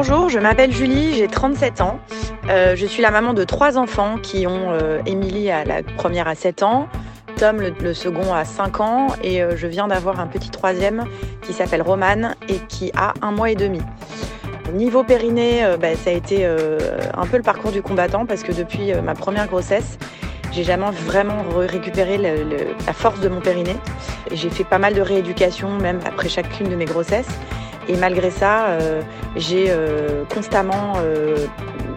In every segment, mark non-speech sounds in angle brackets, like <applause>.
Bonjour, je m'appelle Julie, j'ai 37 ans. Euh, je suis la maman de trois enfants qui ont euh, Émilie à la première à 7 ans, Tom le, second à 5 ans et euh, je viens d'avoir un petit troisième qui s'appelle Roman et qui a un mois et demi. Niveau périnée, bah, ça a été un peu le parcours du combattant parce que depuis ma première grossesse, j'ai jamais vraiment récupéré la force de mon périnée. J'ai fait pas mal de rééducation même après chacune de mes grossesses. Et malgré ça, euh, j'ai euh, constamment, euh,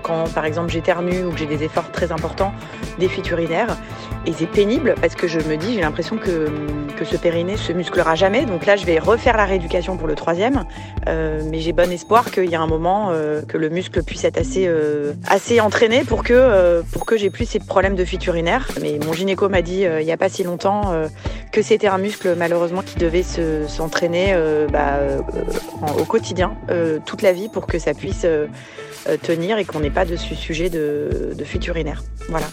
quand par exemple j'éternue ou que j'ai des efforts très importants, des fuites urinaires. Et c'est pénible parce que je me dis, j'ai l'impression que, que ce périnée se musclera jamais. Donc là, je vais refaire la rééducation pour le troisième. mais j'ai bon espoir qu'il y a un moment que le muscle puisse être assez, assez entraîné pour que, pour que j'ai plus ces problèmes de fuite urinaire. Mais mon gynéco m'a dit il n'y a pas si longtemps que c'était un muscle malheureusement qui devait s'entraîner bah, au quotidien, euh, toute la vie, pour que ça puisse euh, euh, tenir et qu'on n'ait pas de sujet de, de fuite urinaire. Voilà.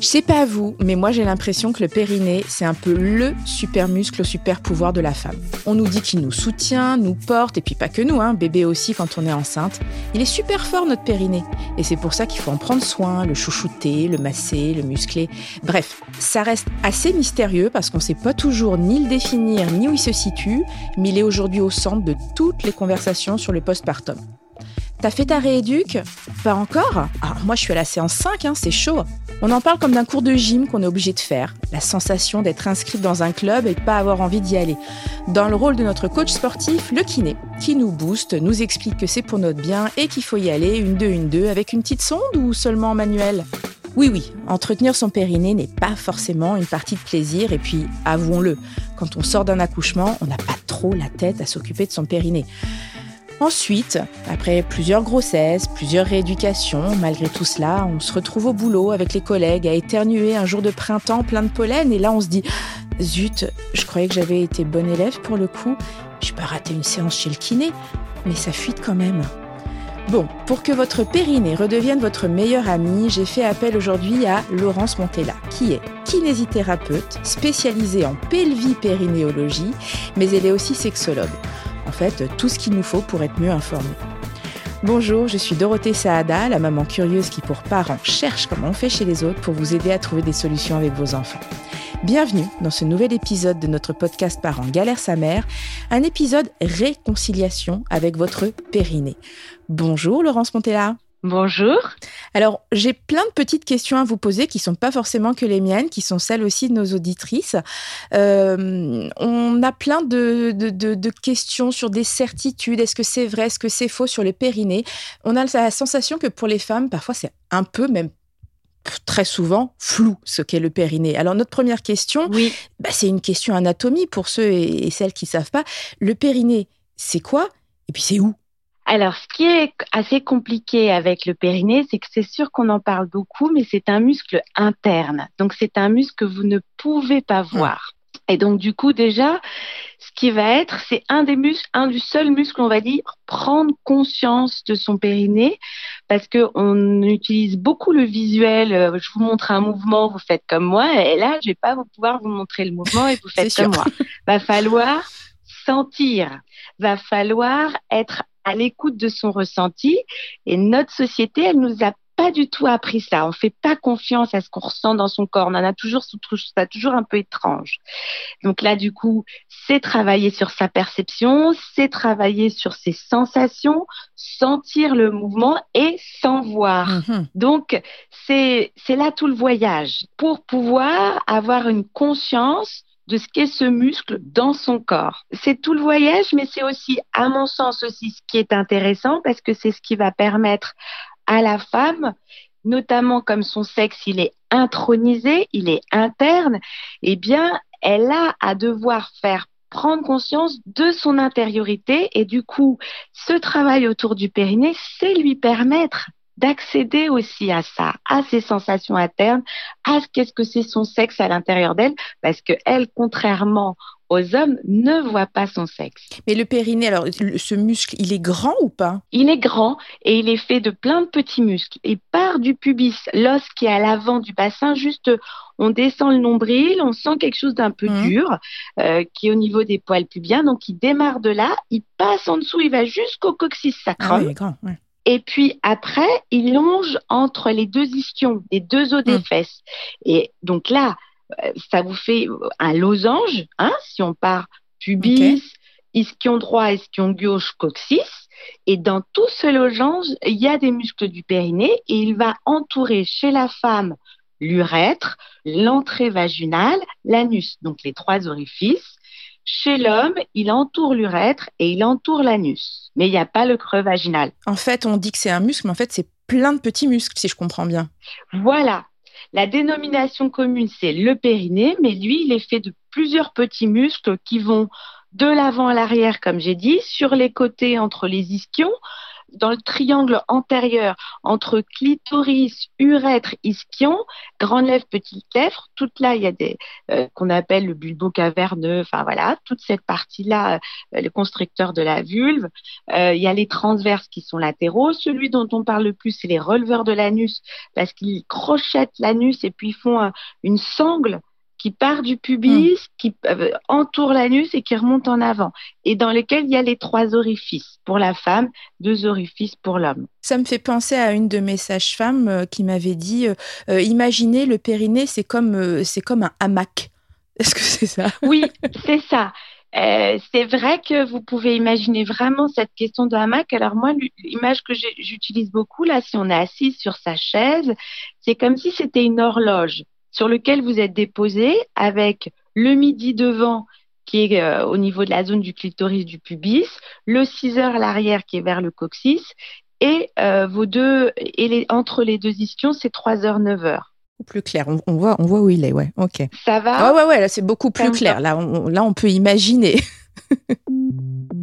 Je sais pas vous, mais moi j'ai l'impression que le périnée, c'est un peu le super muscle, super pouvoir de la femme. On nous dit qu'il nous soutient, nous porte, et puis pas que nous, hein, bébé aussi quand on est enceinte. Il est super fort notre périnée. Et c'est pour ça qu'il faut en prendre soin, le chouchouter, le masser, le muscler. Bref, ça reste assez mystérieux parce qu'on sait pas toujours ni le définir, ni où il se situe, mais il est aujourd'hui au centre de toutes les conversations sur le postpartum. T'as fait ta rééduque? Pas encore? Ah, Moi, je suis à la séance 5, hein, c'est chaud. On en parle comme d'un cours de gym qu'on est obligé de faire. La sensation d'être inscrite dans un club et de pas avoir envie d'y aller. Dans le rôle de notre coach sportif, le kiné, qui nous booste, nous explique que c'est pour notre bien et qu'il faut y aller une deux, une deux avec une petite sonde ou seulement en manuel? Oui, oui, entretenir son périnée n'est pas forcément une partie de plaisir et puis, avouons-le, quand on sort d'un accouchement, on n'a pas trop la tête à s'occuper de son périnée. Ensuite, après plusieurs grossesses, plusieurs rééducations, malgré tout cela, on se retrouve au boulot avec les collègues à éternuer un jour de printemps plein de pollen et là on se dit zut, je croyais que j'avais été bonne élève pour le coup, je peux rater une séance chez le kiné, mais ça fuite quand même. Bon, pour que votre périnée redevienne votre meilleur ami, j'ai fait appel aujourd'hui à Laurence Montella, qui est kinésithérapeute spécialisée en pelvipérinéologie, mais elle est aussi sexologue en fait tout ce qu'il nous faut pour être mieux informés. Bonjour, je suis Dorothée Saada, la maman curieuse qui pour parents cherche comment on fait chez les autres pour vous aider à trouver des solutions avec vos enfants. Bienvenue dans ce nouvel épisode de notre podcast Parents galère sa mère, un épisode réconciliation avec votre périnée. Bonjour Laurence Montella. Bonjour. Alors, j'ai plein de petites questions à vous poser qui sont pas forcément que les miennes, qui sont celles aussi de nos auditrices. Euh, on a plein de, de, questions sur des certitudes. Est-ce que c'est vrai? Est-ce que c'est faux sur le périnée On a la sensation que pour les femmes, parfois, c'est un peu, même très souvent flou ce qu'est le périnée. Alors notre première question, oui. Bah, c'est une question anatomie pour ceux et celles qui savent pas. Le périnée, c'est quoi? Et puis c'est où? Alors, ce qui est assez compliqué avec le périnée, c'est que c'est sûr qu'on en parle beaucoup, mais c'est un muscle interne. Donc, c'est un muscle que vous ne pouvez pas voir. Et donc, du coup, déjà, ce qui va être, c'est un des muscles, un du seul muscle, on va dire, prendre conscience de son périnée, parce que on utilise beaucoup le visuel. Euh, je vous montre un mouvement, vous faites comme moi, et là, je vais pas vous pouvoir vous montrer le mouvement et vous faites comme moi. Va falloir sentir, va falloir être à l'écoute de son ressenti. Et notre société, elle nous a pas du tout appris ça. On fait pas confiance à ce qu'on ressent dans son corps. On en a toujours, ça toujours un peu étrange. Donc là, du coup, c'est travailler sur sa perception, c'est travailler sur ses sensations, sentir le mouvement et s'en voir. Mm-hmm. Donc, c'est, c'est là tout le voyage. Pour pouvoir avoir une conscience de ce qu'est ce muscle dans son corps. C'est tout le voyage, mais c'est aussi, à mon sens aussi, ce qui est intéressant parce que c'est ce qui va permettre à la femme, notamment comme son sexe, il est intronisé, il est interne, eh bien, elle a à devoir faire prendre conscience de son intériorité et du coup, ce travail autour du périnée, c'est lui permettre d'accéder aussi à ça, à ses sensations internes, à ce qu'est-ce que c'est son sexe à l'intérieur d'elle, parce que elle, contrairement aux hommes ne voient pas son sexe. Mais le périnée, alors ce muscle, il est grand ou pas? Il est grand et il est fait de plein de petits muscles. Il part du pubis, l'os qui est à l'avant du bassin, juste on descend le nombril, on sent quelque chose d'un peu Mhm. dur euh, qui est au niveau des poils pubiens. Donc il démarre de là, il passe en dessous, il va jusqu'au coccyx Ah sacrum. oui, il est grand. ouais. Et puis après, il longe entre les deux ischions, les deux os des Mm. fesses. Et donc là, euh, ça vous fait un losange, hein, si on part pubis, ischion droit, ischion gauche, coccyx. Et dans tout ce losange, il y a des muscles du périnée et il va entourer chez la femme l'urètre, l'entrée vaginale, l'anus, donc les trois orifices. Chez l'homme, il entoure l'urètre et il entoure l'anus. Mais il n'y a pas le creux vaginal. En fait, on dit que c'est un muscle, mais en fait, c'est plein de petits muscles, si je comprends bien. Voilà. La dénomination commune, c'est le périnée, mais lui, il est fait de plusieurs petits muscles qui vont de l'avant à l'arrière, comme j'ai dit, sur les côtés entre les ischions, dans le triangle antérieur entre clitoris, urètre, ischion, grande lèvre, petite lèvre. Toute là, il y a des euh, qu'on appelle le bulbo caverneux. Enfin voilà, toute cette partie-là, euh, le constricteur de la vulve. Euh, il y a les transverses qui sont latéraux. Celui dont on parle le plus, c'est les releveurs de l'anus parce qu'ils crochettent l'anus et puis font un- une sangle qui part du pubis, qui euh, entoure l'anus et qui remonte en avant, et dans lesquels il y a les trois orifices pour la femme, deux orifices pour l'homme. Ça me fait penser à une de mes sages-femmes euh, qui m'avait dit euh, imaginez le périnée, c'est comme, c'est comme un hamac. <laughs> Est-ce que c'est ça? Oui, c'est ça. Euh, c'est vrai que vous pouvez imaginer vraiment cette question de hamac. Alors moi, l'image que j'utilise beaucoup là, si on est assis sur sa chaise, c'est comme si c'était une horloge sur lequel vous êtes déposé avec le midi devant qui est euh, au niveau de la zone du clitoris du pubis, le 6 heures à l'arrière qui est vers le coccyx et euh, vos deux et les, entre les deux ischions, c'est 3 heures 9 heures. Plus clair, on, on voit, on voit où il est, ouais, ok. Ça va? Ah ouais, ouais, là c'est beaucoup plus clair. Là on, là, on peut imaginer. <laughs>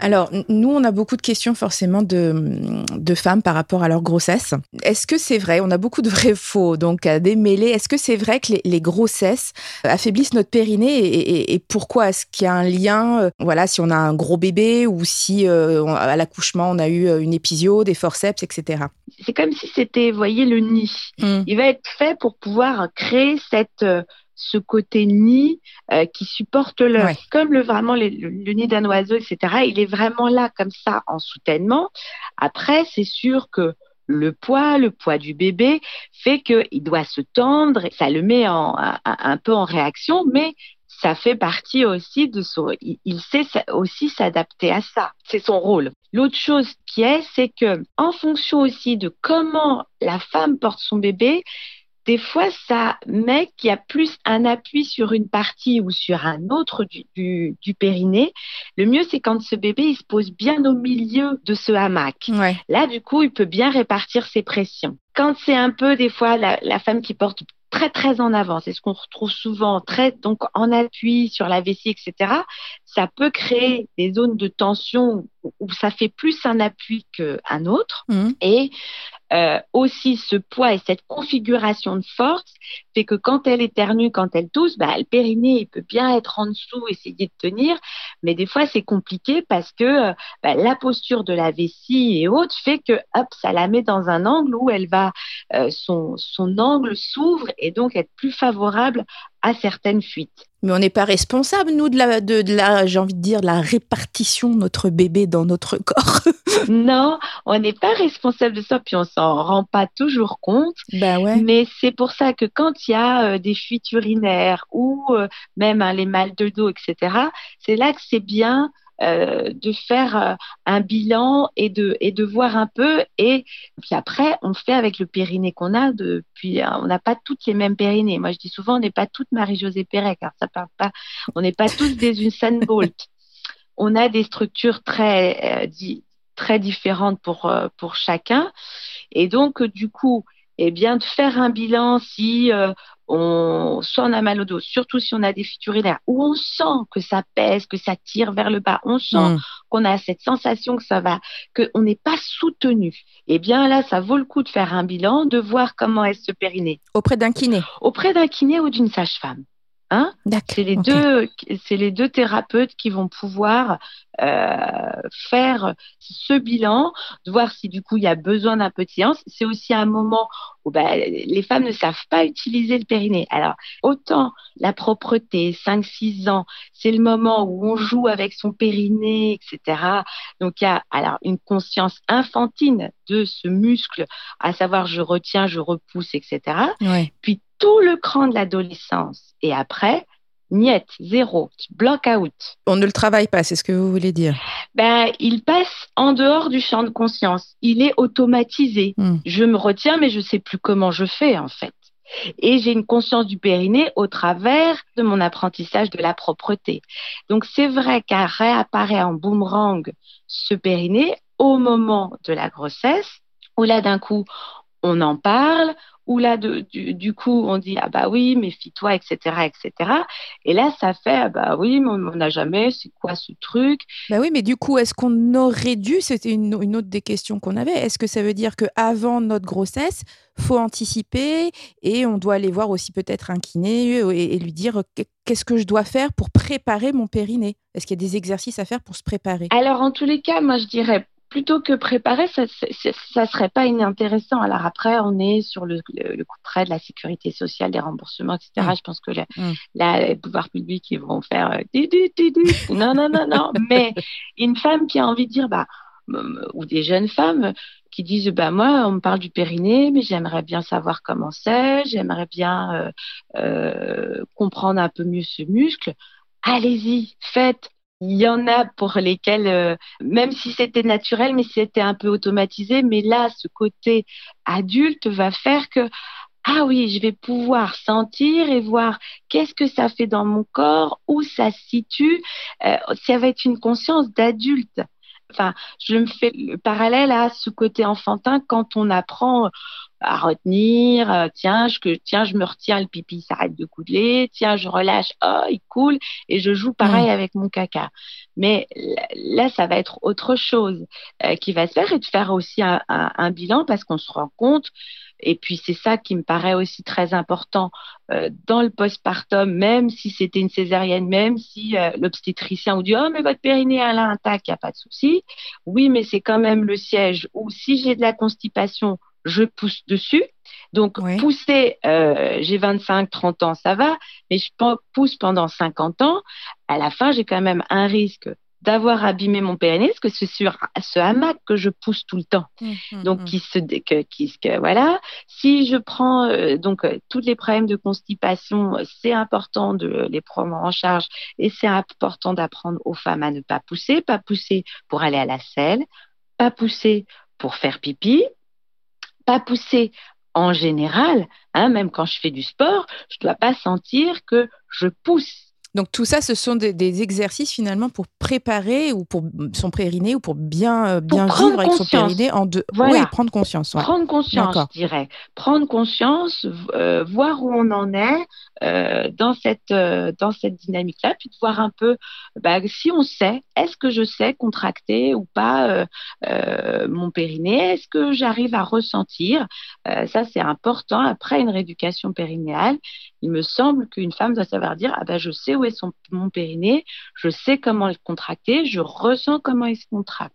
Alors, nous, on a beaucoup de questions forcément de, de femmes par rapport à leur grossesse. Est-ce que c'est vrai? On a beaucoup de vrais faux, donc à démêler. Est-ce que c'est vrai que les, les grossesses affaiblissent notre périnée et, et- et pourquoi? Est-ce qu'il y a un lien euh, Voilà, si on a un gros bébé ou si euh, on- à l'accouchement on a eu euh, une épisio, des forceps, etc. C'est comme si c'était, voyez, le nid. Hmm. Il va être fait pour pouvoir créer cette, euh, ce côté nid euh, qui supporte l'œuf. Ouais. Comme le, vraiment le, le- le nid d'un oiseau, etc. Il est vraiment là comme ça en soutènement. Après, c'est sûr que le poids, le poids du bébé fait qu'il doit se tendre, et ça le met en, un, un peu en réaction, mais ça fait partie aussi de son. Il, il sait sa- aussi s'adapter à ça. C'est son rôle. L'autre chose qui est, c'est que en fonction aussi de comment la femme porte son bébé, des fois, ça met qu'il y a plus un appui sur une partie ou sur un autre du, du, du périnée. Le mieux, c'est quand ce bébé il se pose bien au milieu de ce hamac. Ouais. Là, du coup, il peut bien répartir ses pressions. Quand c'est un peu, des fois, la, la femme qui porte très, très en avant, c'est ce qu'on retrouve souvent, très, donc en appui sur la vessie, etc., ça peut créer des zones de tension où, ça fait plus un appui qu'un autre. Hmm. Et euh, aussi ce poids et cette configuration de force fait que quand elle éternue, quand elle tousse, bah, le périnée il peut bien être en dessous, essayer de tenir, mais des fois c'est compliqué parce que euh, bah, la posture de la vessie et autres fait que hop, ça la met dans un angle où elle va euh, son son angle s'ouvre et donc être plus favorable à certaines fuites. Mais on n'est pas responsable, nous, de la, de, de la j'ai envie de dire, de la répartition de notre bébé dans notre corps. <laughs> non, on n'est pas responsable de ça, puis on s'en rend pas toujours compte. bah ouais. Mais c'est pour ça que quand il y a euh, des fuites urinaires ou euh, même hein, les mal de dos, etc., c'est là que c'est bien euh, de faire euh, un bilan et de, et de voir un peu. Et puis après, on fait avec le périnée qu'on a. Depuis, euh, on n'a pas toutes les mêmes périnées. Moi, je dis souvent, on n'est pas toutes Marie-Josée Perret, car ça parle pas. On n'est pas tous des Usain Bolt. On a des structures très, euh, très différentes pour, pour chacun. Et donc, du coup, eh bien, de faire un bilan si euh, on, soit on a mal au dos, surtout si on a des fuites urinaires, où on sent que ça pèse, que ça tire vers le bas, on sent Hmm. qu'on a cette sensation que ça va, qu'on n'est pas soutenu. Eh bien, là, ça vaut le coup de faire un bilan, de voir comment est ce périnée Auprès d'un kiné. auprès d'un kiné ou d'une sage-femme. Hein? C'est les deux, c'est les deux thérapeutes qui vont pouvoir euh, faire ce bilan, de voir si du coup il y a besoin d'un petit séance. C'est aussi un moment où bah, les femmes ne savent pas utiliser le périnée. Alors autant la propreté, 5-6 ans, c'est le moment où on joue avec son périnée, etc. Donc il y a alors une conscience infantine de ce muscle, à savoir je retiens, je repousse, etc. Puis tout le cran de l'adolescence. Et après, niet, zéro, block-out. On ne le travaille pas, c'est ce que vous voulez dire ben, Il passe en dehors du champ de conscience. Il est automatisé. Hmm. Je me retiens, mais je ne sais plus comment je fais, en fait. Et j'ai une conscience du périnée au travers de mon apprentissage de la propreté. Donc c'est vrai qu'à réapparaît en boomerang ce périnée au moment de la grossesse, où là d'un coup on en parle, où là, du, coup, on dit ah bah oui, méfie-toi, etc., etc. Et là, ça fait ah bah oui, mais on n'a jamais, c'est quoi ce truc? Bah oui, mais du coup, est-ce qu'on aurait dû C'était une, autre des questions qu'on avait. Est-ce que ça veut dire que avant notre grossesse, faut anticiper et on doit aller voir aussi peut-être un kiné et, et lui dire qu'est-ce que je dois faire pour préparer mon périnée? Est-ce qu'il y a des exercices à faire pour se préparer? Alors en tous les cas, moi je dirais plutôt que préparer, ça, ça, serait pas inintéressant. Alors après, on est sur le, le, coup de près de la sécurité sociale, des remboursements, etc. Mm. Je pense que là, mm. les pouvoirs publics, ils vont faire euh, non, non, non, non. <laughs> Mais une femme qui a envie de dire, bah, ou des jeunes femmes qui disent, bah moi, on me parle du périnée, mais j'aimerais bien savoir comment c'est, j'aimerais bien euh, euh, comprendre un peu mieux ce muscle. Allez-y, faites il y en a pour lesquels, euh, même si c'était naturel, mais c'était un peu automatisé, mais là, ce côté adulte va faire que, ah oui, je vais pouvoir sentir et voir qu'est-ce que ça fait dans mon corps, où ça se situe. Euh, ça va être une conscience d'adulte. Enfin, je me fais le parallèle à ce côté enfantin quand on apprend à retenir, euh, tiens, je, tiens, je me retiens, le pipi s'arrête de couler, tiens, je relâche, oh, il coule, et je joue pareil avec mon caca. Mais là, ça va être autre chose euh, qui va se faire et de faire aussi un, un bilan parce qu'on se rend compte et puis c'est ça qui me paraît aussi très important euh, dans le postpartum, même si c'était une césarienne, même si euh, l'obstétricien vous dit oh mais votre périnée elle a intact, il n'y a pas de souci. Oui, mais c'est quand même le siège où si j'ai de la constipation, je pousse dessus. Donc pousser, euh, j'ai 25, 30 ans, ça va, mais je pousse pendant 50 ans. À la fin, j'ai quand même un risque d'avoir abîmé mon parce que c'est sur ce hamac que je pousse tout le temps. Mmh, mmh, donc, mmh. qui se, que, qui, que, voilà. Si je prends euh, donc euh, tous les problèmes de constipation, c'est important de les prendre en charge et c'est important d'apprendre aux femmes à ne pas pousser, pas pousser pour aller à la selle, pas pousser pour faire pipi, pas pousser en général, hein, même quand je fais du sport, je ne dois pas sentir que je pousse donc tout ça, ce sont des, exercices finalement pour préparer ou pour son périnée ou pour bien, euh, bien vivre avec son périnée en deux. Oui, prendre conscience. Prendre conscience, je dirais. Prendre conscience, euh, voir où on en est euh, dans cette, dans cette dynamique-là, puis de voir un peu bah, si on sait, est-ce que je sais contracter ou pas mon périnée? Est-ce que j'arrive à ressentir? Ça, c'est important. Après une rééducation périnéale, il me semble qu'une femme doit savoir dire ah ben je sais où est son, mon périnée, je sais comment le contracter, je ressens comment il se contracte.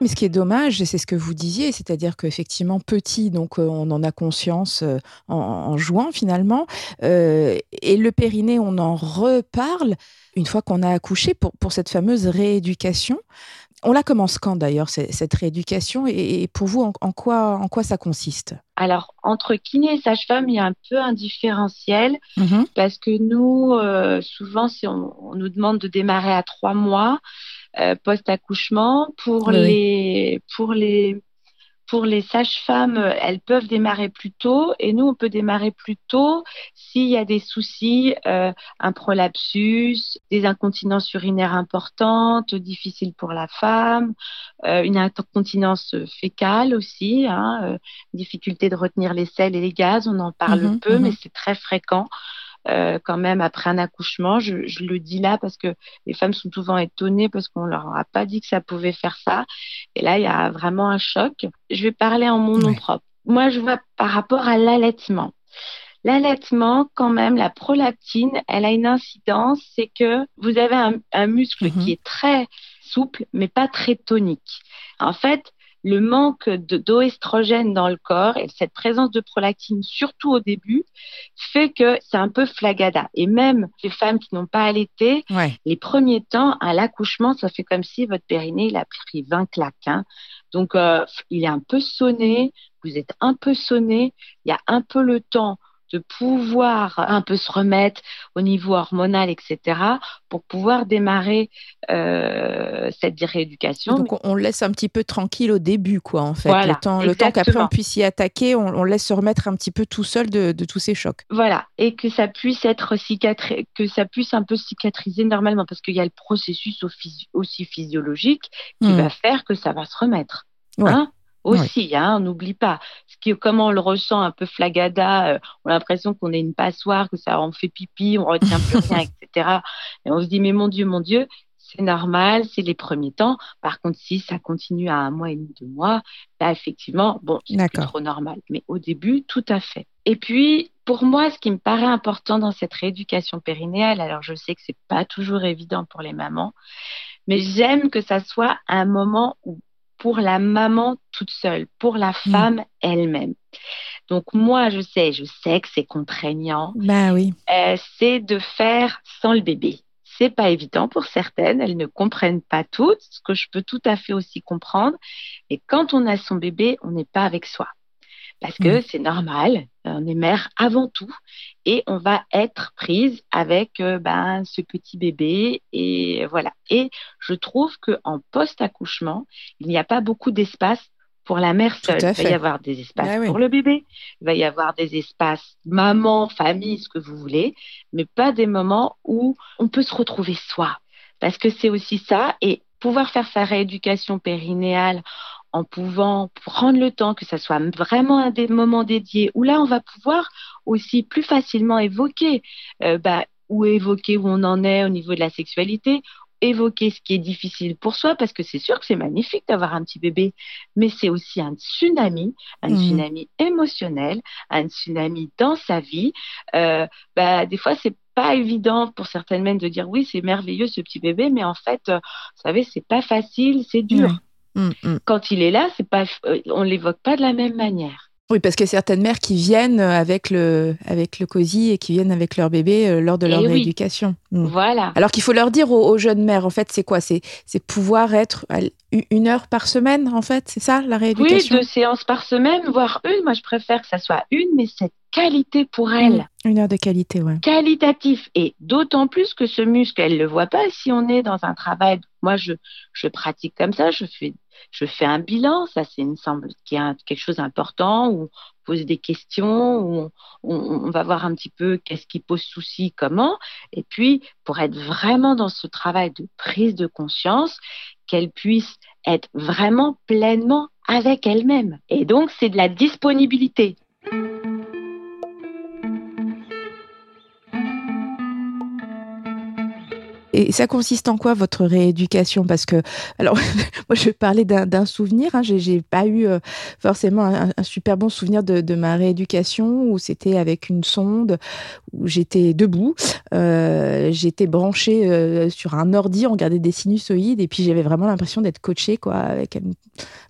Mais ce qui est dommage, c'est ce que vous disiez, c'est-à-dire qu'effectivement, petit, donc euh, on en a conscience euh, en, jouant finalement, euh, et le périnée, on en reparle une fois qu'on a accouché pour, pour cette fameuse rééducation. On la commence quand d'ailleurs, cette rééducation Et pour vous, en, quoi, en quoi ça consiste? Alors, entre kiné et sage-femme, il y a un peu un différentiel mmh parce que nous, euh, souvent, si on, nous demande de démarrer à trois mois euh, post-accouchement, pour, les, pour les pour les sages-femmes, elles peuvent démarrer plus tôt et nous, on peut démarrer plus tôt s'il y a des soucis, euh, un prolapsus, des incontinences urinaires importantes, difficiles pour la femme, euh, une incontinence fécale aussi, hein, euh, difficulté de retenir les sels et les gaz, on en parle mhm, peu, mhm. mais c'est très fréquent. Euh, quand même après un accouchement. Je, je, le dis là parce que les femmes sont souvent étonnées parce qu'on leur a pas dit que ça pouvait faire ça. Et là, il y a vraiment un choc. Je vais parler en mon nom propre. Moi, je vois par rapport à l'allaitement. L'allaitement, quand même, la prolactine, elle a une incidence, c'est que vous avez un, un muscle mm-hmm. qui est très souple, mais pas très tonique. En fait, le manque d'oestrogène dans le corps et cette présence de prolactine, surtout au début, fait que c'est un peu flagada. Et même les femmes qui n'ont pas allaité, les premiers temps, à l'accouchement, ça fait comme si votre périnée, il a pris 20 claques. Hein. Donc, euh, il est un peu sonné, vous êtes un peu sonné, il y a un peu le temps de pouvoir un peu se remettre au niveau hormonal, etc., pour pouvoir démarrer euh, cette rééducation. Donc on laisse un petit peu tranquille au début, quoi, en fait. le temps, le temps qu'après on puisse y attaquer, on, laisse se remettre un petit peu tout seul de, tous ces chocs. Voilà, et que ça puisse être cicatri que ça puisse un peu cicatriser normalement, parce qu'il y a le processus aussi physiologique qui hmm. va faire que ça va se remettre. Hein aussi, hein, on n'oublie pas. Ce qui, comment on le ressent un peu flagada, euh, on a l'impression qu'on est une passoire, que ça en fait pipi, on retient plus rien, <laughs> etc. Et on se dit, mais mon Dieu, mon Dieu, c'est normal, c'est les premiers temps. Par contre, si ça continue à un mois et demi, deux mois, là, effectivement, bon, c'est trop normal. Mais au début, tout à fait. Et puis, pour moi, ce qui me paraît important dans cette rééducation périnéale, alors je sais que c'est pas toujours évident pour les mamans, mais j'aime que ça soit un moment où pour la maman toute seule, pour la mm. femme elle-même. Donc moi, je sais, je sais que c'est contraignant. Ben oui. Euh, c'est de faire sans le bébé. C'est pas évident pour certaines, elles ne comprennent pas toutes, ce que je peux tout à fait aussi comprendre. Et quand on a son bébé, on n'est pas avec soi parce que c'est normal, on est mère avant tout et on va être prise avec euh, ben, ce petit bébé et voilà. Et je trouve que en post-accouchement, il n'y a pas beaucoup d'espace pour la mère seule. Il va y avoir des espaces ah pour le bébé, il va y avoir des espaces maman, famille, ce que vous voulez, mais pas des moments où on peut se retrouver soi. Parce que c'est aussi ça, et pouvoir faire sa rééducation périnéale en pouvant prendre le temps, que ça soit vraiment un des moments dédiés, où là, on va pouvoir aussi plus facilement évoquer, euh, bah, ou évoquer où on en est au niveau de la sexualité, évoquer ce qui est difficile pour soi, parce que c'est sûr que c'est magnifique d'avoir un petit bébé, mais c'est aussi un tsunami, un mmh. tsunami émotionnel, un tsunami dans sa vie. Euh, bah, des fois, c'est pas évident pour certaines mères de dire oui, c'est merveilleux ce petit bébé, mais en fait, euh, vous savez, c'est pas facile, c'est dur. Mm, mm. Quand il est là, c'est pas, euh, on l'évoque pas de la même manière. Oui, parce qu'il y a certaines mères qui viennent avec le, avec le COSI et qui viennent avec leur bébé euh, lors de leur rééducation. Mm. Voilà. Alors qu'il faut leur dire aux, jeunes mères, en fait, c'est quoi? C'est pouvoir être une heure par semaine, en fait, c'est ça, la rééducation? Oui, deux séances par semaine, voire une. Moi, je préfère que ça soit une, mais cette qualité pour elle. Une heure de qualité, ouais. Qualitatif. Et d'autant plus que ce muscle, elle ne le voit pas si on est dans un travail. Moi, je, je pratique comme ça, je fais je fais un bilan, ça c'est semble qu'il y a quelque chose d'important où on pose des questions, où on, va voir un petit peu qu'est-ce qui pose souci, comment, et puis pour être vraiment dans ce travail de prise de conscience, qu'elle puisse être vraiment pleinement avec elle-même. Et donc c'est de la disponibilité. Et ça consiste en quoi votre rééducation? Parce que, alors, <laughs> moi je parlais d'un souvenir, hein, j'ai pas eu euh, forcément un, super bon souvenir de, ma rééducation où c'était avec une sonde, où j'étais debout, euh, j'étais branchée euh, sur un ordi, on regardait des sinusoïdes et puis j'avais vraiment l'impression d'être coachée, quoi, avec une,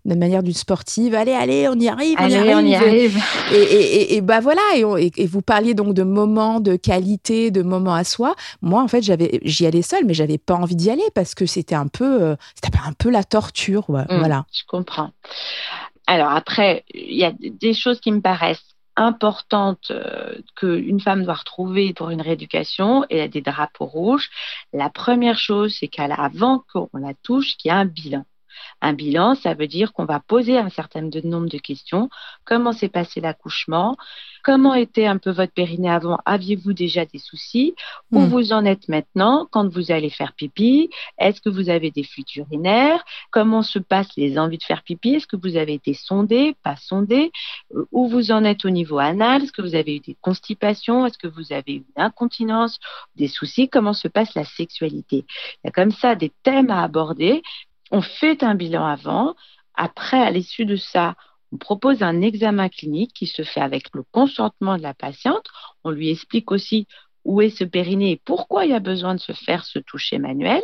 de manière d'une sportive. Allez, allez, on y arrive, on y arrive. On y arrive. Et, et, et, bah voilà, et, vous parliez donc de moments de qualité, de moments à soi. Moi, en fait, j'avais, j'y allais seule mais j'avais pas envie d'y aller parce que c'était un peu, euh, c'était un peu la torture. Mmh, voilà. Je comprends. Alors après, il y a des choses qui me paraissent importantes euh, qu'une femme doit retrouver pour une rééducation et il y a des drapeaux rouges. La première chose, c'est qu'avant qu'on la touche, qu'il y a un bilan. Un bilan, ça veut dire qu'on va poser un certain nombre de questions. Comment s'est passé l'accouchement? Comment était un peu votre périnée avant? Aviez-vous déjà des soucis? Où hmm. vous en êtes maintenant? Quand vous allez faire pipi? Est-ce que vous avez des fuites urinaires? Comment se passent les envies de faire pipi? Est-ce que vous avez été sondé, pas sondé Où vous en êtes au niveau anal? Est-ce que vous avez eu des constipations? Est-ce que vous avez eu une incontinence? Des soucis? Comment se passe la sexualité? Il y a comme ça des thèmes à aborder. On fait un bilan avant. Après, à l'issue de ça, on propose un examen clinique qui se fait avec le consentement de la patiente. On lui explique aussi où est ce périnée et pourquoi il y a besoin de se faire ce toucher manuel.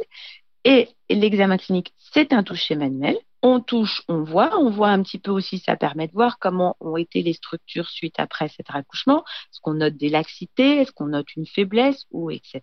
Et l'examen clinique, c'est un toucher manuel. On touche, on voit, on voit un petit peu aussi, ça permet de voir comment ont été les structures suite après cet accouchement. Est-ce qu'on note des laxités, est-ce qu'on note une faiblesse? Ou etc.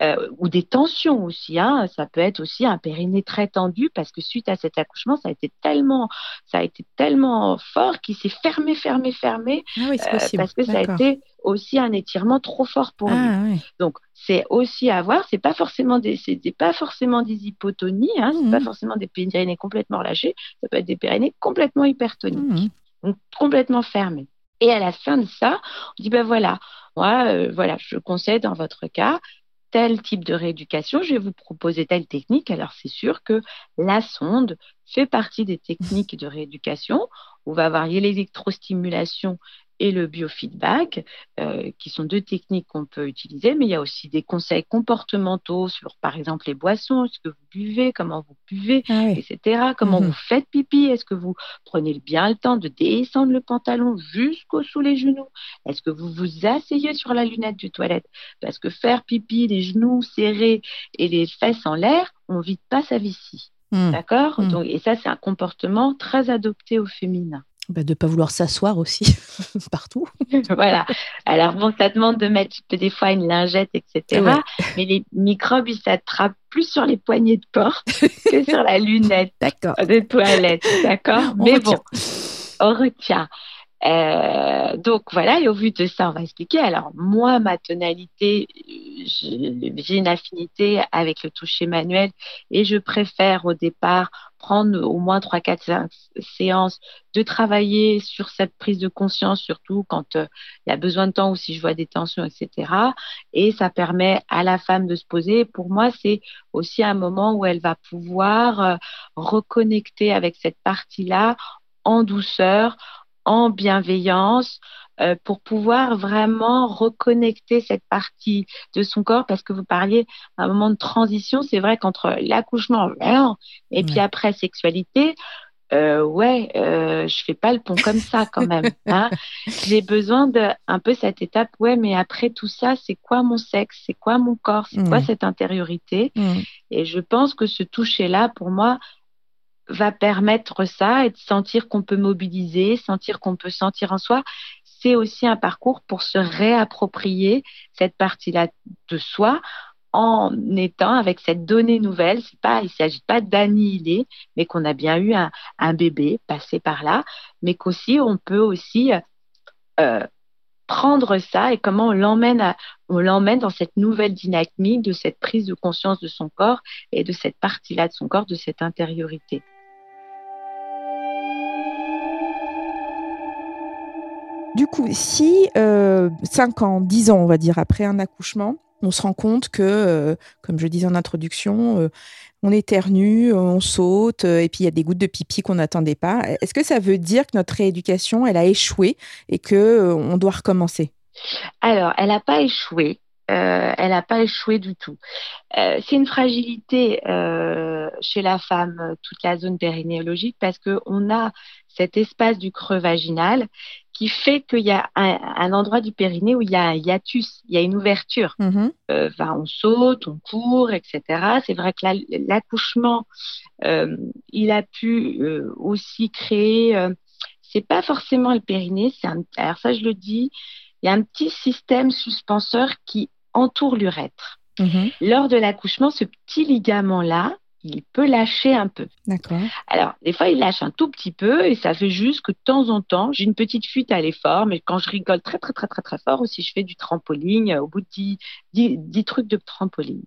Euh, ou des tensions aussi. Hein. Ça peut être aussi un périnée très tendu parce que suite à cet accouchement, ça a été tellement, ça a été tellement fort qu'il s'est fermé, fermé, fermé ah oui, euh, parce que ça a été aussi un étirement trop fort pour ah, lui. Donc c'est aussi à voir. C'est pas forcément des, c'est pas forcément des hypotonies. Hein. C'est pas mmh. forcément des périnées complètement relâchés. Ça peut être des périnées complètement hypertoniques, mmh. donc complètement fermées. Et à la fin de ça, on dit ben voilà, moi, euh, voilà, je conseille dans votre cas tel type de rééducation, je vais vous proposer telle technique. Alors c'est sûr que la sonde fait partie des techniques de rééducation. On va varier l'électrostimulation et le biofeedback, euh, qui sont deux techniques qu'on peut utiliser, mais il y a aussi des conseils comportementaux sur, par exemple, les boissons, ce que vous buvez, comment vous buvez, ah etc. Comment mhm. vous faites pipi, est-ce que vous prenez bien le temps de descendre le pantalon jusqu'au sous les genoux Est-ce que vous vous asseyez sur la lunette du toilette Parce que faire pipi, les genoux serrés et les fesses en l'air, on vide pas sa vessie. Hmm. D'accord? Hmm. Et ça, c'est un comportement très adopté au féminin. Bah, de ne pas vouloir s'asseoir aussi <laughs> partout. <laughs> voilà. Alors bon, ça demande de mettre des fois une lingette, etc. Mais les microbes, ils s'attrapent plus sur les poignées de porte <laughs> que sur la lunette de toilette. D'accord? Mais bon, on retient. Euh, donc voilà, et au vu de ça, on va expliquer. Alors moi, ma tonalité, j'ai une affinité avec le toucher manuel et je préfère au départ prendre au moins 3, 4, séances de travailler sur cette prise de conscience, surtout quand euh, il y a besoin de temps ou si je vois des tensions, etc. Et ça permet à la femme de se poser. Pour moi, c'est aussi un moment où elle va pouvoir euh, reconnecter avec cette partie-là en douceur, en bienveillance euh, pour pouvoir vraiment reconnecter cette partie de son corps parce que vous parliez d'un moment de transition, c'est vrai qu'entre l'accouchement et puis après sexualité, euh, ouais, euh, je fais pas le pont comme ça quand même. <laughs> Hein. J'ai besoin de un peu cette étape. Ouais, mais après tout ça, c'est quoi mon sexe? C'est quoi mon corps? C'est quoi cette intériorité? Et je pense que ce toucher là, pour moi, va permettre ça et de sentir qu'on peut mobiliser, sentir qu'on peut sentir en soi. C'est aussi un parcours pour se réapproprier cette partie-là de soi en étant avec cette donnée nouvelle. Pas, il s'agit pas d'annihiler, mais qu'on a bien eu un, un, bébé passé par là, mais qu'aussi on peut aussi euh, prendre ça et comment on l'emmène on l'emmène dans cette nouvelle dynamique de cette prise de conscience de son corps et de cette partie-là de son corps, de cette intériorité. Du coup, si euh, 5 ans, 10 ans, on va dire, après un accouchement, on se rend compte que, euh, comme je disais en introduction, euh, on éternue, on saute, euh, et puis il y a des gouttes de pipi qu'on n'attendait pas. Est-ce que ça veut dire que notre rééducation, elle a échoué et que on doit recommencer? Alors, elle n'a pas échoué. elle n'a pas échoué du tout. c'est une fragilité chez la femme, toute la zone périnéologique, parce qu'on a cet espace du creux vaginal qui fait qu'il y a un, endroit du périnée où il y a un hiatus, il y a une ouverture. Mm-hmm. Euh, on saute, on court, etc. C'est vrai que l'accouchement, euh, il a pu euh, aussi créer. c'est pas forcément le périnée, c'est alors ça je le dis, il y a un petit système suspenseur qui entoure l'urètre. Mm-hmm. Lors de l'accouchement, ce petit ligament là, il peut lâcher un peu. D'accord. Alors, des fois, il lâche un tout petit peu et ça fait juste que de temps en temps, j'ai une petite fuite à l'effort, mais quand je rigole très, très, très, très, très fort aussi, je fais du trampoline au bout de 10, trucs de trampoline.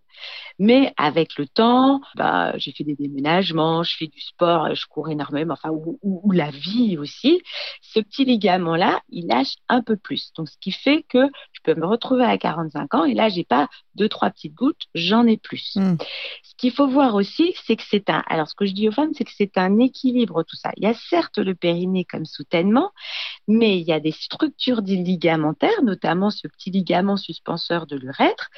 Mais avec le temps, bah, j'ai fait des déménagements, je fais du sport, je cours énormément, enfin, ou, la vie aussi. Ce petit ligament-là, il lâche un peu plus. Donc, ce qui fait que je peux me retrouver à 45 ans et là, j'ai pas deux, trois petites gouttes, j'en ai plus. Hmm. Ce qu'il faut voir aussi, c'est que c'est un, alors ce que je dis aux femmes, c'est que c'est un équilibre tout ça. Il y a certes le périnée comme soutènement, mais il y a des structures ligamentaires, notamment ce petit ligament suspenseur de l'urètre.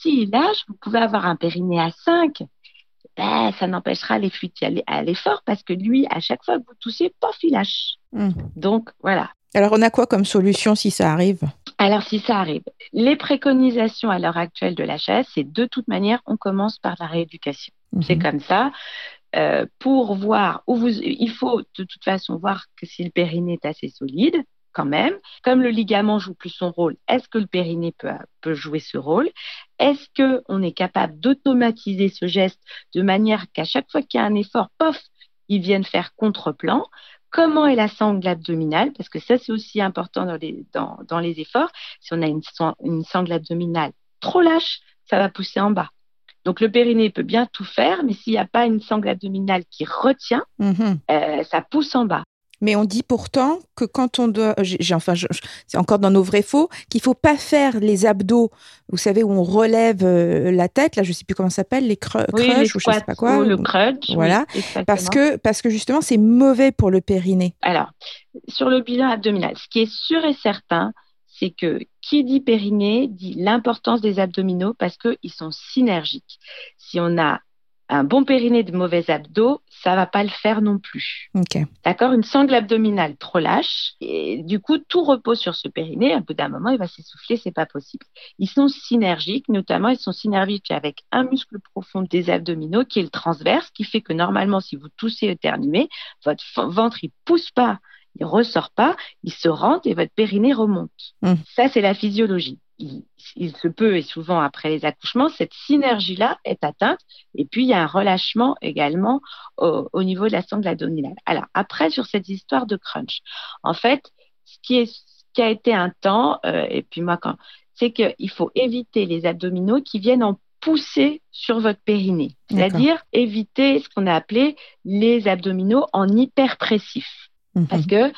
S'il lâche, vous pouvez avoir un périnée à 5. Ben, ça n'empêchera les fuites à l'effort parce que lui, à chaque fois que vous toussez, pof, il lâche. Hmm. Donc, voilà. Alors, on a quoi comme solution si ça arrive? Alors, si ça arrive, les préconisations à l'heure actuelle de la chaise, c'est de toute manière, on commence par la rééducation. Mhm. C'est comme ça. Euh, pour voir où vous, il faut de toute façon voir que si le périnée est assez solide, quand même. Comme le ligament joue plus son rôle, est-ce que le périnée peut, peut jouer ce rôle? Est-ce qu'on est capable d'automatiser ce geste de manière qu'à chaque fois qu'il y a un effort, pof, ils viennent faire contre-plan? Comment est la sangle abdominale? Parce que ça, c'est aussi important dans les, dans, dans les efforts. Si on a une, une sangle abdominale trop lâche, ça va pousser en bas. Donc le périnée peut bien tout faire, mais s'il n'y a pas une sangle abdominale qui retient, mhm. euh, ça pousse en bas. Mais on dit pourtant que quand on doit, enfin, c'est encore dans nos vrais faux, qu'il faut pas faire les abdos, vous savez, où on relève euh, la tête, là, je sais plus comment ça s'appelle, les crunchs ou je sais pas quoi. le crunch. Voilà. parce que, parce que justement, c'est mauvais pour le périnée. Alors, sur le bilan abdominal, ce qui est sûr et certain, c'est que qui dit périnée dit l'importance des abdominaux parce qu'ils sont synergiques. Si on a un bon périnée de mauvais abdos, ça va pas le faire non plus. D'accord? Une sangle abdominale trop lâche, et du coup, tout repose sur ce périnée. À bout d'un moment, il va s'essouffler, c'est pas possible. Ils sont synergiques, notamment, ils sont synergiques avec un muscle profond des abdominaux qui est le transverse, qui fait que normalement, si vous toussez éternuez, votre ventre, il pousse pas il ressort pas, il se rentre et votre périnée remonte. Mmh. Ça, c'est la physiologie. Il, se peut, et souvent après les accouchements, cette synergie-là est atteinte. Et puis, il y a un relâchement également au, niveau de la sangle abdominale. Alors, après, sur cette histoire de crunch, en fait, ce qui, est, qui a été un temps, euh, et puis moi, quand, c'est qu'il faut éviter les abdominaux qui viennent en pousser sur votre périnée. C'est-à-dire éviter ce qu'on a appelé les abdominaux en hyperpressif. Parce mhm. que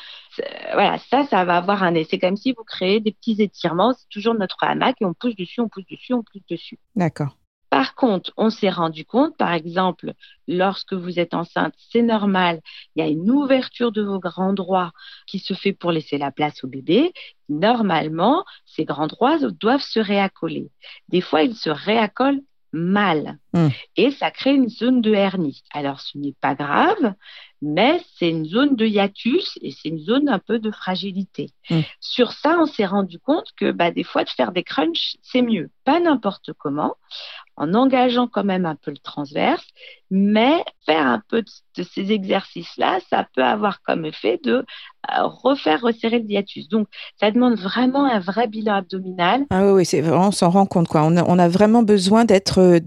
voilà, ça, ça va avoir un effet. comme si vous créez des petits étirements. C'est toujours notre hamac et on pousse dessus, on pousse dessus, on pousse dessus. D'accord. Par contre, on s'est rendu compte, par exemple, lorsque vous êtes enceinte, c'est normal, il y a une ouverture de vos grands droits qui se fait pour laisser la place au bébé. Normalement, ces grands droits doivent se réaccoler. Des fois, ils se réaccolent mal hmm. et ça crée une zone de hernie. Alors, ce n'est pas grave, mais c'est une zone de hiatus et c'est une zone un peu de fragilité. Mm. Sur ça, on s'est rendu compte que bah, des fois, de faire des crunchs, c'est mieux. Pas n'importe comment, en engageant quand même un peu le transverse, mais faire un peu de, ces exercices-là, ça peut avoir comme effet de euh, refaire resserrer le hiatus. Donc, ça demande vraiment un vrai bilan abdominal. Ah oui, c'est on s'en rend compte quoi. On a, vraiment besoin d'être euh,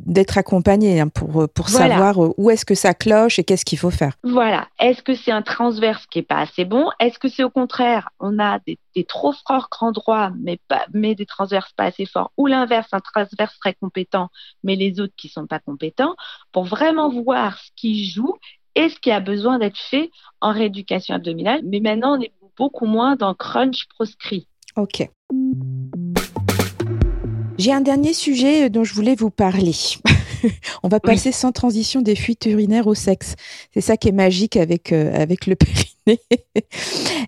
hein, pour euh, savoir où est-ce que ça cloche et qu'est-ce qu'il faut faire. Voilà. Est-ce que c'est un transverse qui est pas assez bon? Est-ce que c'est au contraire, on a des, trop forts grands droits, mais pas mais des transverses pas assez forts, ou l'inverse, un transverse très compétent, mais les autres qui sont pas compétents, pour vraiment voir ce qui joue et ce qui a besoin d'être fait en rééducation abdominale? Mais maintenant, on est beaucoup moins dans crunch proscrit. Ok. J'ai un dernier sujet dont je voulais vous parler. <laughs> <laughs> On va passer sans transition des fuites urinaires au sexe. C'est ça qui est magique avec, euh, avec le <laughs> périnée.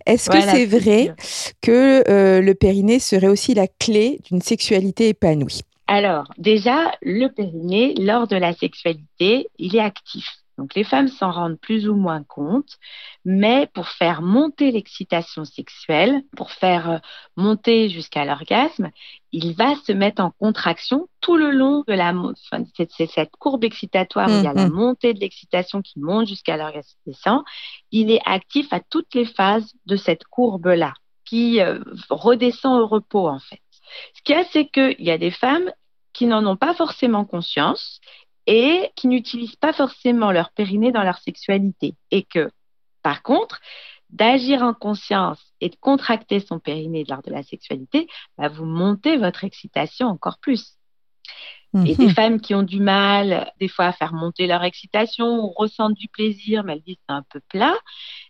Est-ce que c'est vrai que euh, le périnée serait aussi la clé d'une sexualité épanouie? Alors, déjà, le périnée, lors de la sexualité, il est actif. Donc les femmes s'en rendent plus ou moins compte, mais pour faire monter l'excitation sexuelle, pour faire euh, monter jusqu'à l'orgasme, il va se mettre en contraction tout le long de la enfin, c'est cette courbe excitatoire où il y a la mmh, mmh. montée de l'excitation qui monte jusqu'à l'orgasme descend. Il est actif à toutes les phases de cette courbe-là, qui euh, redescend au repos en fait. Ce qu'il y a, c'est qu'il y a des femmes qui n'en ont pas forcément conscience et qui n'utilisent pas forcément leur périnée dans leur sexualité. Et que, par contre, d'agir en conscience et de contracter son périnée lors de la sexualité, bah, vous montez votre excitation encore plus. Et des mhm. femmes qui ont du mal, des fois, à faire monter leur excitation ou ressentent du plaisir, mais elles disent c'est un peu plat,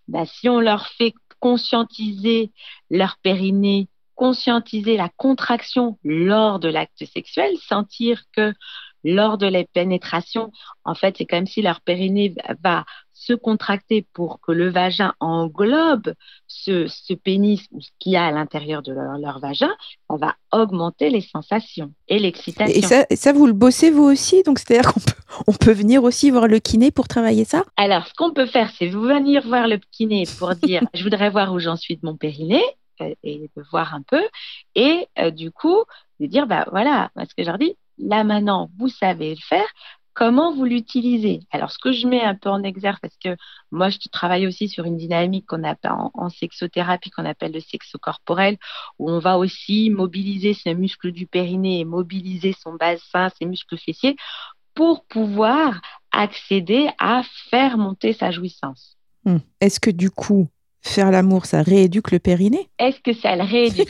bah, si on leur fait conscientiser leur périnée, conscientiser la contraction lors de l'acte sexuel, sentir que lors de la pénétration, en fait, c'est comme si leur périnée va se contracter pour que le vagin englobe ce, ce pénis ou ce qu'il y a à l'intérieur de leur, vagin, on va augmenter les sensations et l'excitation. Et ça, ça, vous le bossez vous aussi? Donc, c'est-à-dire qu'on peut, on peut venir aussi voir le kiné pour travailler ça? Alors, ce qu'on peut faire, c'est venir voir le kiné pour dire <laughs> je voudrais voir où j'en suis de mon périnée euh, et de voir un peu. Et euh, du coup, de dire bah voilà, parce que je leur dis là maintenant, vous savez le faire comment vous l'utilisez? Alors, ce que je mets un peu en exergue, parce que moi, je travaille aussi sur une dynamique qu'on appelle en, sexothérapie, qu'on appelle le sexo corporel, où on va aussi mobiliser ses muscles du périnée et mobiliser son bassin, ses muscles fessiers, pour pouvoir accéder à faire monter sa jouissance. Hmm. Est-ce que du coup, faire l'amour, ça rééduque le périnée Est-ce que ça le rééduque?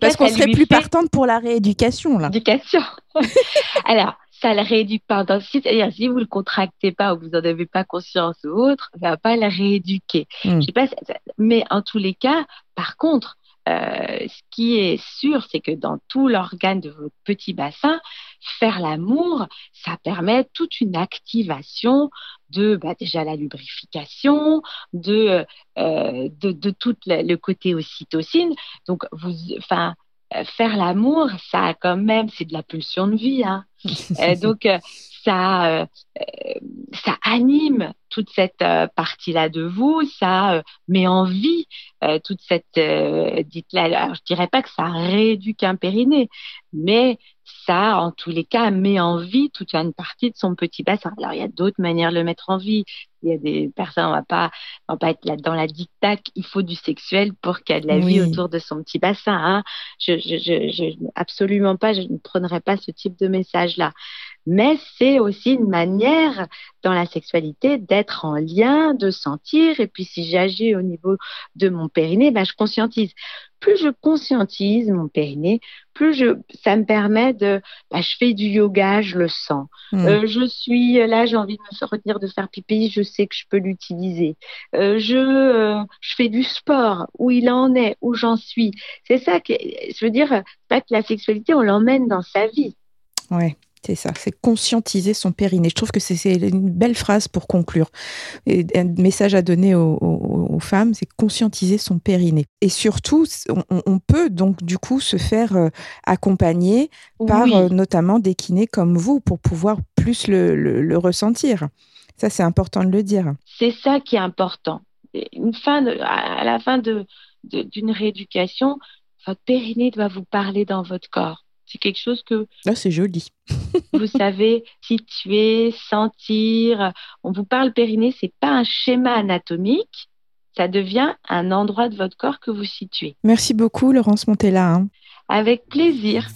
Parce qu'on serait plus partante pour la rééducation, là. Rééducation. <laughs> Alors, ça le rééduque pas. C'est-à-dire, si vous le contractez pas ou vous en avez pas conscience ou autre, ça va pas le rééduquer. Hmm. Je sais pas, mais en tous les cas, par contre, euh, ce qui est sûr, c'est que dans tout l'organe de votre petit bassin, faire l'amour, ça permet toute une activation de bah, déjà la lubrification, de, euh, de, de, tout le côté ocytocine. Donc, vous, enfin, euh, faire l'amour, ça a quand même, c'est de la pulsion de vie. Hein. <laughs> Euh, donc, ça, ça anime toute cette partie-là de vous, ça met en vie toute cette, dites-là, alors je dirais pas que ça rééduque un périnée, mais ça, en tous les cas, met en vie toute une partie de son petit bassin. Alors, il y a d'autres manières de le mettre en vie. Il y a des personnes, on va pas, on va pas être là dans la dictaque. Il faut du sexuel pour qu'il y ait de la vie autour de son petit bassin. Hein. Je, je, je, je, absolument pas, je ne prendrai pas ce type de message-là mais c'est aussi une manière dans la sexualité d'être en lien, de sentir. Et puis si j'agis au niveau de mon périnée, ben, je conscientise. Plus je conscientise mon périnée, plus je, ça me permet de, ben, je fais du yoga, je le sens. Hmm. Euh, je suis là, j'ai envie de me retenir de faire pipi, je sais que je peux l'utiliser. Euh, je, euh, je fais du sport, où il en est, où j'en suis. C'est ça que, je veux dire, pas que la sexualité, on l'emmène dans sa vie. Ouais. C'est ça, c'est conscientiser son périnée. Je trouve que c'est une belle phrase pour conclure. Et un message à donner aux, femmes, c'est conscientiser son périnée. Et surtout, on, peut donc du coup se faire euh, accompagner par euh, notamment des kinés comme vous pour pouvoir plus le, ressentir. Ça, c'est important de le dire. C'est ça qui est important. Une fin à la fin d'une de, rééducation, votre périnée doit vous parler dans votre corps. C'est quelque chose que. Ah, c'est joli. <laughs> vous savez situer, sentir. On vous parle périnée, c'est pas un schéma anatomique. Ça devient un endroit de votre corps que vous situez. Merci beaucoup, Laurence Montella. Hein. Avec plaisir.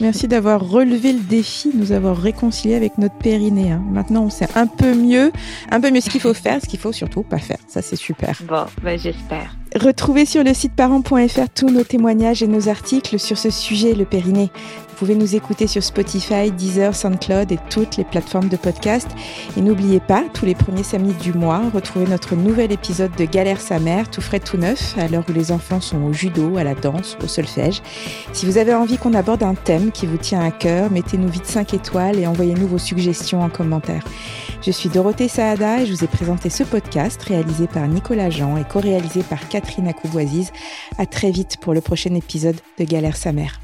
Merci d'avoir relevé le défi, nous avoir réconcilié avec notre périnée. Hein. Maintenant, on sait un peu mieux, un peu mieux ce qu'il faut faire, ce qu'il faut surtout pas faire. Ça, c'est super. Bon, ben, j'espère. Retrouvez sur le site parents.fr tous nos témoignages et nos articles sur ce sujet, le périnée. Vous pouvez nous écouter sur Spotify, Deezer, SoundCloud et toutes les plateformes de podcast. Et n'oubliez pas, tous les premiers samedis du mois, retrouvez notre nouvel épisode de Galère sa mère, tout frais, tout neuf, à l'heure où les enfants sont au judo, à la danse, au solfège. Si vous avez envie qu'on aborde un thème qui vous tient à cœur, mettez-nous vite 5 étoiles et envoyez-nous vos suggestions en commentaire. Je suis Dorothée Saada et je vous ai présenté ce podcast réalisé par Nicolas Jean et co-réalisé par Catherine Acouboisiz. À très vite pour le prochain épisode de Galère sa mère.